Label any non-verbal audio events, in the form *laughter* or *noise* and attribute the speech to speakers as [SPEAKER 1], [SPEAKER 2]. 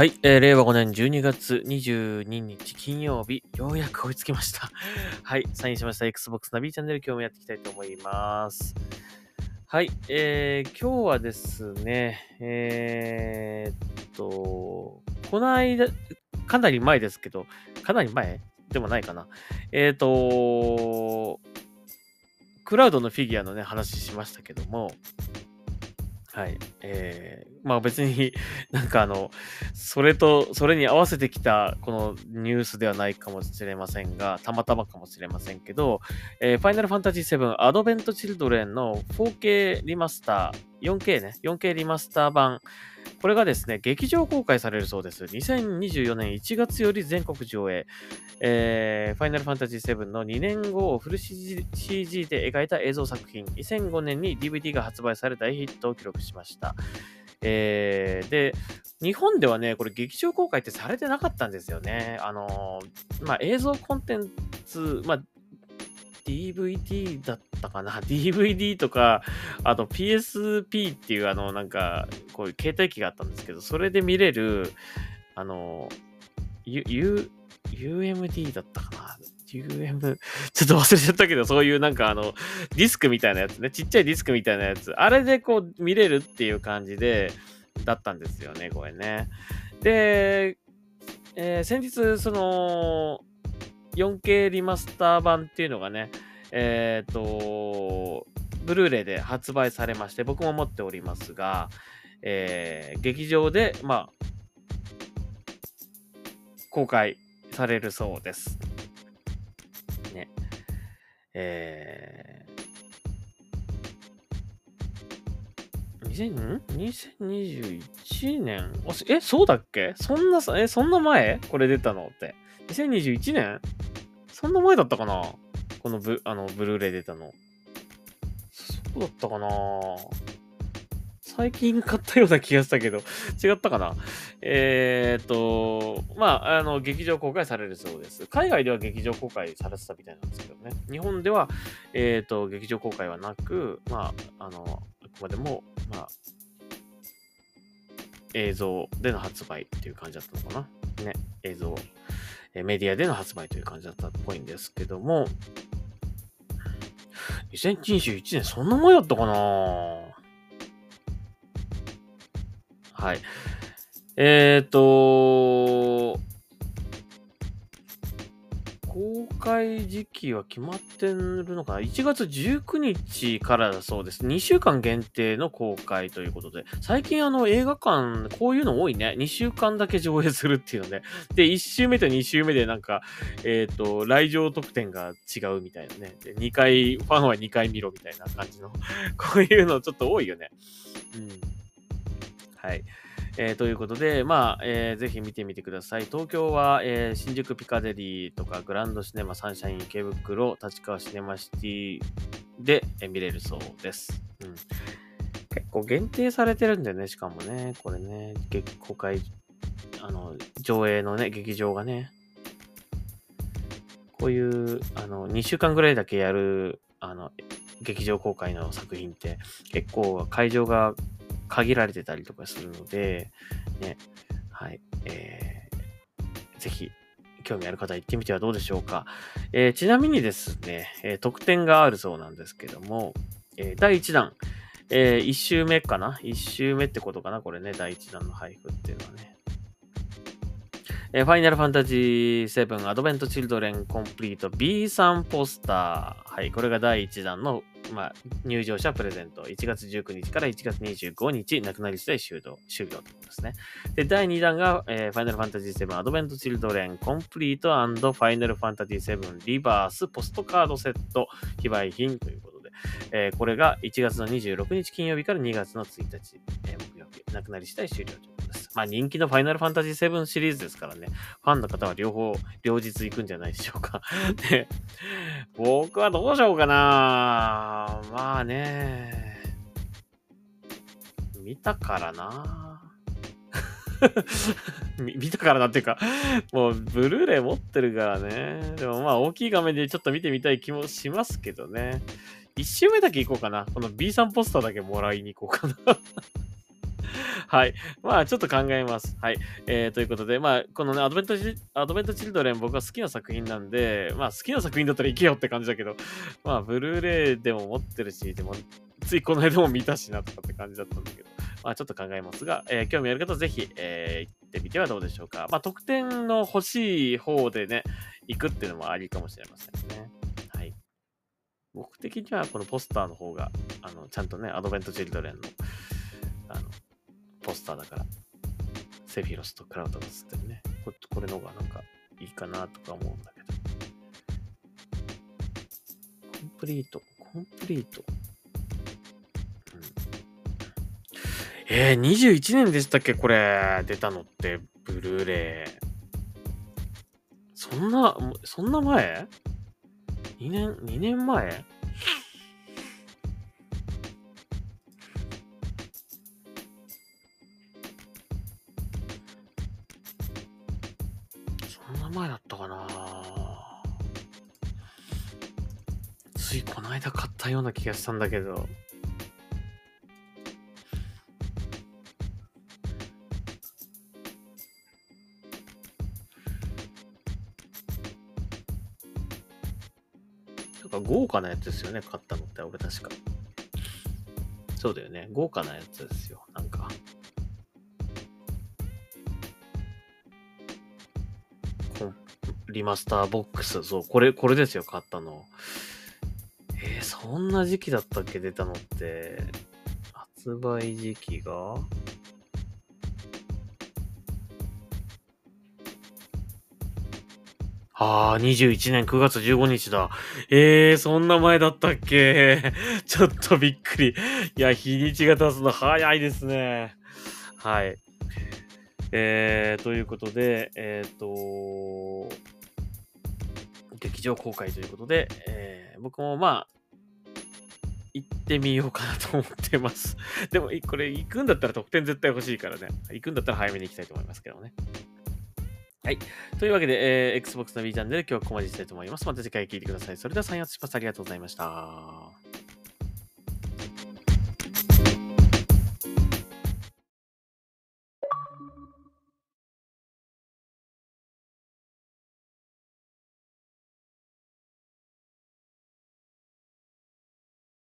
[SPEAKER 1] はい、えー令和5年12月22日金曜日、ようやく追いつきました。*laughs* はい、サインしました Xbox ナビチャンネル今日もやっていきたいと思います。はい、えー今日はですね、えーっと、この間、かなり前ですけど、かなり前でもないかな。えーっと、クラウドのフィギュアのね、話しましたけども、はい。えー、まあ別に *laughs* なんかあの、それと、それに合わせてきたこのニュースではないかもしれませんが、たまたまかもしれませんけど、えー、ファイナルファンタジー7アドベントチルドレンの 4K リマスター、4K ね、4K リマスター版、これがですね、劇場公開されるそうです。2024年1月より全国上映。えー、ファイナルファンタジー7の2年後をフル CG, CG で描いた映像作品。2005年に DVD が発売され大ヒットを記録しました。えー、で、日本ではね、これ劇場公開ってされてなかったんですよね。あのーまあ、映像コンテンツ、まあ、DVD だったかな ?DVD とか、あと PSP っていうあの、なんか、こういう携帯機があったんですけど、それで見れる、あの、U、U、UMD だったかな ?UM、ちょっと忘れちゃったけど、そういうなんかあの、ディスクみたいなやつね、ちっちゃいディスクみたいなやつ、あれでこう見れるっていう感じで、だったんですよね、これね。で、えー先日、その、4K リマスター版っていうのがね、えっ、と、ブルーレイで発売されまして、僕も持っておりますが、えー劇場で、まあ、公開されるそうです。ね。えー、2021年え、そうだっけ？そんなさ、え、そんな前？これ出たのって。2021年そんな前だったかな？このブ、あの、ブルーレイ出たの。そうだったかな？最近買ったような気がしたけど、違ったかな？えーっと、まあ、あの、劇場公開されるそうです。海外では劇場公開されてたみたいなんですけどね。日本では、えーっと、劇場公開はなく、まあ、あの、あくまでも、まあ、映像での発売っていう感じだったのかな。ね、映像、メディアでの発売という感じだったっぽいんですけども、2021年そんな前だったかな？はい。えっ、と、開時期は決まってるのかな ?1 月19日からだそうです。2週間限定の公開ということで、最近あの映画館、こういうの多いね。2週間だけ上映するっていうので、で、1週目と2週目でなんか、えっ、と、来場特典が違うみたいなね。で、2回、ファンは2回見ろみたいな感じの、こういうのちょっと多いよね。うん。はい。えーということで、まあ、えーぜひ見てみてください。東京は、えー新宿ピカデリーとかグランドシネマサンシャイン池袋、立川シネマシティで、え見れるそうです。うん。結構限定されてるんだよね、しかもね。これね、劇公開、あの、上映のね、劇場がね。こういう、あの、2週間ぐらいだけやる、あの、劇場公開の作品って、結構会場が限られてたりとかするので、ね、はい、えー、ぜひ、興味ある方行ってみてはどうでしょうか。えーちなみにですね、えー特典があるそうなんですけども、えー第1弾、え1週目かな ?1 週目ってことかな？これね、第1弾の配布っていうのはね。えーファイナルファンタジー7アドベントチルドレンコンプリート B3 ポスター。はい、これが第1弾の、まあ、入場者プレゼント。1月19日から1月25日、なくなり次第終了、終了ということですね。で、第2弾が、えーファイナルファンタジー7アドベントチルドレンコンプリートファイナルファンタジー7リバースポストカードセット非売品ということで、えーこれが1月の26日金曜日から2月の1日、えー木曜日、なくなり次第終了と。まあ人気のファイナルファンタジー7シリーズですからね、ファンの方は両方、両日行くんじゃないでしょうか。で、*laughs* 僕はどうしようかなまあね、見たからな *laughs* 見たからなっていうか、もうブルーレイ持ってるからね。でもまあ大きい画面でちょっと見てみたい気もしますけどね。一周目だけ行こうかな。この B さんポスターだけもらいに行こうかな。*laughs* はい。まあ、ちょっと考えます。はい。えー、ということで、まあ、このね、アドベントアドベントチルドレン僕は好きな作品なんで、まあ、好きな作品だったら行けよって感じだけど、まあ、ブルーレイでも持ってるし、でも、ついこの間も見たしなとかって感じだったんだけど、まあ、ちょっと考えますが、えー、興味ある方ぜひ、えー、行ってみてはどうでしょうか。まあ、得点の欲しい方でね、行くっていうのもありかもしれませんね。はい。僕的にはこのポスターの方が、あの、ちゃんとね、アドベントチルドレンの、あの、ポスターだから、セフィロスとクラウドが映ってるね。ここれの方がなんかいいかなとか思うんだけど。コンプリート、コンプリート。うんえー、21年でしたっけ？これ、出たのって、ブルーレイ。そんな、そんな前 ?2 年、2年前？前だったかなついこの間買ったような気がしたんだけど。なんか豪華なやつですよね、買ったのって、俺確か。そうだよね。豪華なやつですよ。なんか。リマスターボックス。そう、これ、これですよ、買ったの。えー、そんな時期だったっけ出たのって。発売時期が？ああ、21年9月15日だ。ええー、そんな前だったっけ？*laughs* ちょっとびっくり。いや、日にちが経つの早いですね。はい。えー、ということで、えっ、ー、と、劇場公開ということで、えー、僕もまあ、行ってみようかなと思ってます。*laughs* でも、これ行くんだったら得点絶対欲しいからね。行くんだったら早めに行きたいと思いますけどね。はい。というわけで、えー、Xbox の B チャンネル今日はここまでしたいと思います。また次回聞いてください。それでは、サインアツします。ありがとうございました。